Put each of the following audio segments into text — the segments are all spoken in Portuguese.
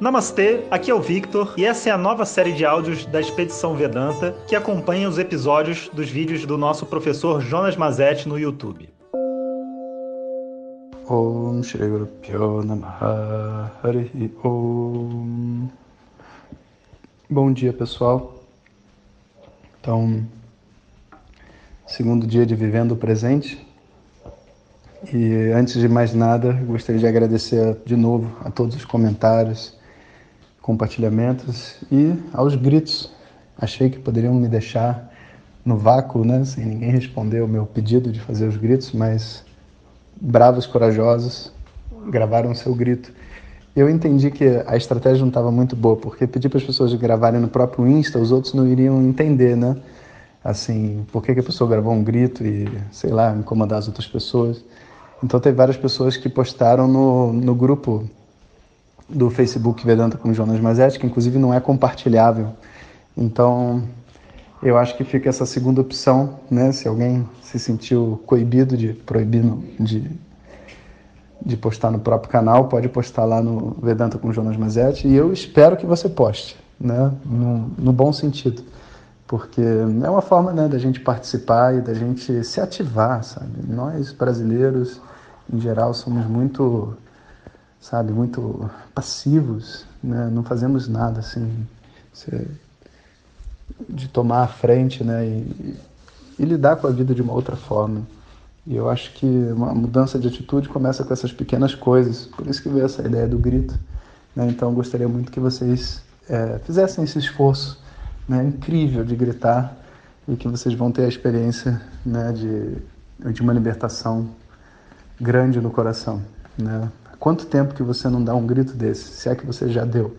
Namastê, aqui é o Victor e essa é a nova série de áudios da Expedição Vedanta que acompanha os episódios dos vídeos do nosso professor Jonas Mazetti no YouTube. Om Guru Om Bom dia pessoal. Então, segundo dia de Vivendo o Presente. E antes de mais nada, gostaria de agradecer de novo a todos os comentários, compartilhamentos e aos gritos. Achei que poderiam me deixar no vácuo, né, sem ninguém responder o meu pedido de fazer os gritos, mas bravos, corajosos gravaram o seu grito. Eu entendi que a estratégia não estava muito boa, porque pedir para as pessoas gravarem no próprio Insta, os outros não iriam entender, né? Assim, por que, que a pessoa gravou um grito e, sei lá, incomodar as outras pessoas. Então, teve várias pessoas que postaram no, no grupo do Facebook Vedanta com Jonas Mazetti, que inclusive não é compartilhável. Então, eu acho que fica essa segunda opção, né? Se alguém se sentiu coibido de proibir de, de postar no próprio canal, pode postar lá no Vedanta com Jonas Mazetti. E eu espero que você poste, né? No, no bom sentido. Porque é uma forma né, da gente participar e da gente se ativar, sabe? Nós, brasileiros, em geral, somos muito sabe, muito passivos, né? não fazemos nada assim de tomar a frente, né, e, e, lidar com a vida de uma outra forma. E eu acho que uma mudança de atitude começa com essas pequenas coisas. Por isso que veio essa ideia do grito. Né? Então, gostaria muito que vocês é, fizessem esse esforço né, incrível de gritar e que vocês vão ter a experiência né, de, de uma libertação grande no coração. Né? Quanto tempo que você não dá um grito desse? Se é que você já deu.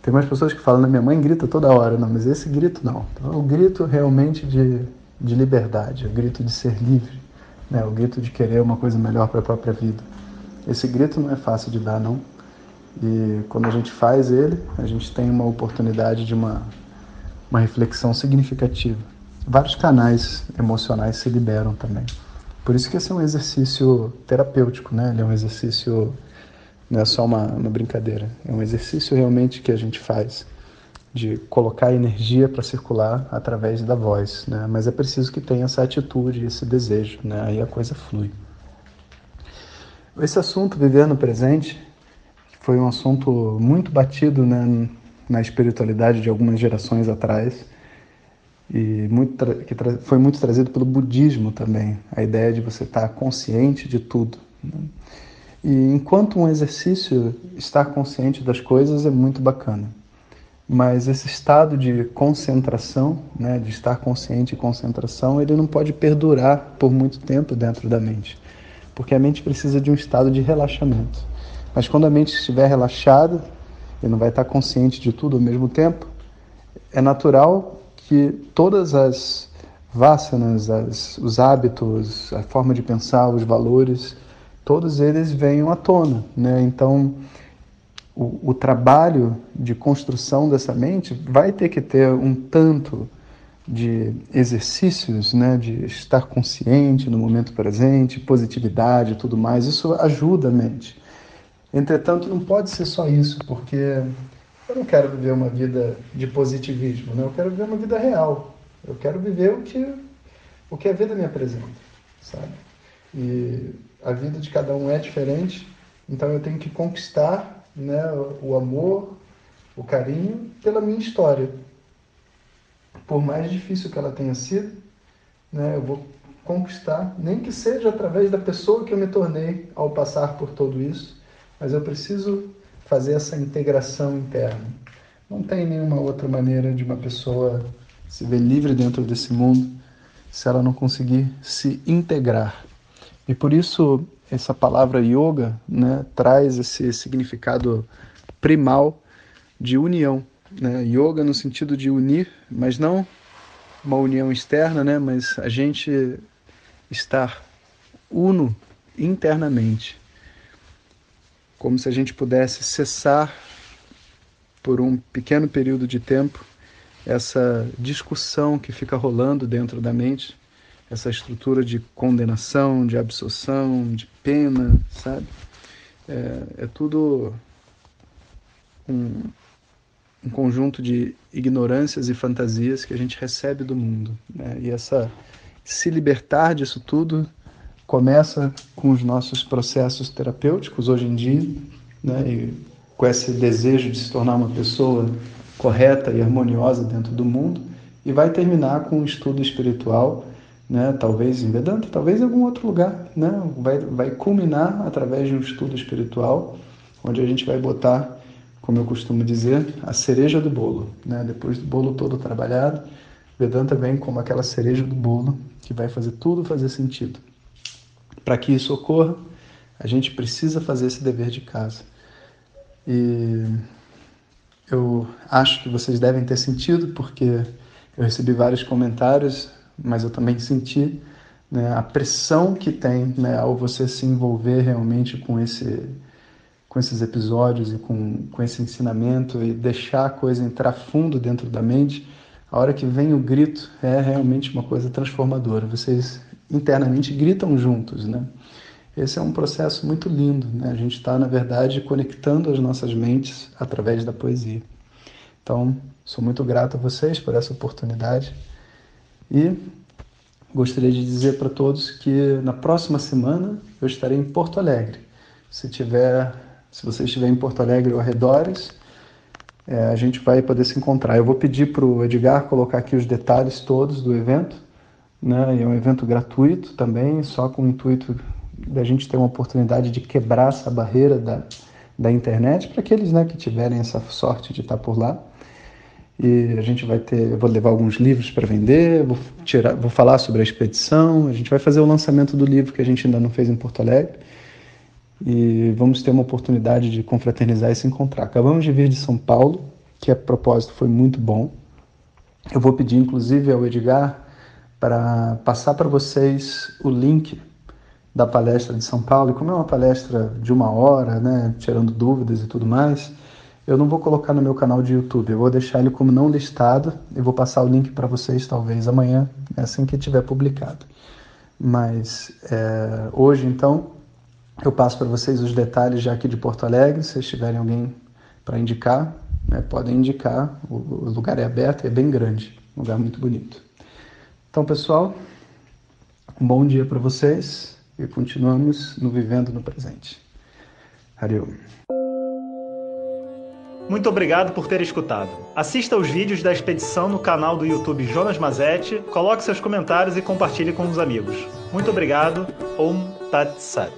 Tem umas pessoas que falam, minha mãe grita toda hora. Não, mas esse grito não. Então, é o grito realmente de, de liberdade, é o grito de ser livre, né? o grito de querer uma coisa melhor para a própria vida. Esse grito não é fácil de dar, não. E quando a gente faz ele, a gente tem uma oportunidade de uma, uma reflexão significativa. Vários canais emocionais se liberam também. Por isso que esse é um exercício terapêutico, né? Ele é um exercício, não é só uma, uma brincadeira, é um exercício realmente que a gente faz de colocar energia para circular através da voz, né? Mas é preciso que tenha essa atitude, esse desejo, né? Aí a coisa flui. Esse assunto, viver no presente, foi um assunto muito batido né, na espiritualidade de algumas gerações atrás e muito que foi muito trazido pelo budismo também, a ideia de você estar consciente de tudo. Né? E enquanto um exercício estar consciente das coisas é muito bacana, mas esse estado de concentração, né, de estar consciente e concentração, ele não pode perdurar por muito tempo dentro da mente, porque a mente precisa de um estado de relaxamento. Mas quando a mente estiver relaxada e não vai estar consciente de tudo ao mesmo tempo, é natural que todas as vasanas, as, os hábitos, a forma de pensar, os valores, todos eles venham à tona. Né? Então, o, o trabalho de construção dessa mente vai ter que ter um tanto de exercícios, né, de estar consciente no momento presente, positividade e tudo mais, isso ajuda a mente. Entretanto, não pode ser só isso, porque eu não quero viver uma vida de positivismo, né? eu quero viver uma vida real. Eu quero viver o que, o que a vida me apresenta, sabe? E a vida de cada um é diferente, então eu tenho que conquistar né, o amor, o carinho pela minha história. Por mais difícil que ela tenha sido, né, eu vou conquistar, nem que seja através da pessoa que eu me tornei ao passar por tudo isso, mas eu preciso fazer essa integração interna. Não tem nenhuma outra maneira de uma pessoa se ver livre dentro desse mundo se ela não conseguir se integrar. E por isso essa palavra yoga né, traz esse significado primal de união. Né? Yoga no sentido de unir, mas não uma união externa, né? mas a gente estar uno internamente como se a gente pudesse cessar por um pequeno período de tempo essa discussão que fica rolando dentro da mente, essa estrutura de condenação, de absorção, de pena, sabe? É, é tudo um, um conjunto de ignorâncias e fantasias que a gente recebe do mundo. Né? E essa se libertar disso tudo começa com os nossos processos terapêuticos hoje em dia, né? E com esse desejo de se tornar uma pessoa correta e harmoniosa dentro do mundo, e vai terminar com um estudo espiritual, né? Talvez em Vedanta, talvez em algum outro lugar, né? Vai vai culminar através de um estudo espiritual, onde a gente vai botar, como eu costumo dizer, a cereja do bolo, né? Depois do bolo todo trabalhado, Vedanta vem como aquela cereja do bolo que vai fazer tudo fazer sentido. Para que isso ocorra, a gente precisa fazer esse dever de casa. E eu acho que vocês devem ter sentido, porque eu recebi vários comentários, mas eu também senti né, a pressão que tem né, ao você se envolver realmente com, esse, com esses episódios e com, com esse ensinamento e deixar a coisa entrar fundo dentro da mente. A hora que vem o grito é realmente uma coisa transformadora. Vocês internamente gritam juntos, né? Esse é um processo muito lindo, né? A gente está, na verdade, conectando as nossas mentes através da poesia. Então, sou muito grato a vocês por essa oportunidade e gostaria de dizer para todos que na próxima semana eu estarei em Porto Alegre. Se tiver, se você estiver em Porto Alegre ou arredores, é, a gente vai poder se encontrar. Eu vou pedir para o Edgar colocar aqui os detalhes todos do evento. Né? É um evento gratuito também, só com o intuito da gente ter uma oportunidade de quebrar essa barreira da, da internet para aqueles né, que tiverem essa sorte de estar por lá. E a gente vai ter, eu vou levar alguns livros para vender, vou tirar, vou falar sobre a expedição, a gente vai fazer o lançamento do livro que a gente ainda não fez em Porto Alegre. E vamos ter uma oportunidade de confraternizar e se encontrar. Acabamos de vir de São Paulo, que a propósito foi muito bom. Eu vou pedir inclusive ao Edgar para passar para vocês o link da palestra de São Paulo. E como é uma palestra de uma hora, né, tirando dúvidas e tudo mais, eu não vou colocar no meu canal de YouTube. Eu vou deixar ele como não listado e vou passar o link para vocês talvez amanhã, assim que tiver publicado. Mas é, hoje, então, eu passo para vocês os detalhes já aqui de Porto Alegre. Se vocês tiverem alguém para indicar, né, podem indicar. O, o lugar é aberto é bem grande, um lugar muito bonito. Então, pessoal, um bom dia para vocês e continuamos no Vivendo no Presente. Hariom. Muito obrigado por ter escutado. Assista aos vídeos da expedição no canal do YouTube Jonas Mazetti, coloque seus comentários e compartilhe com os amigos. Muito obrigado. Om Tat Sat.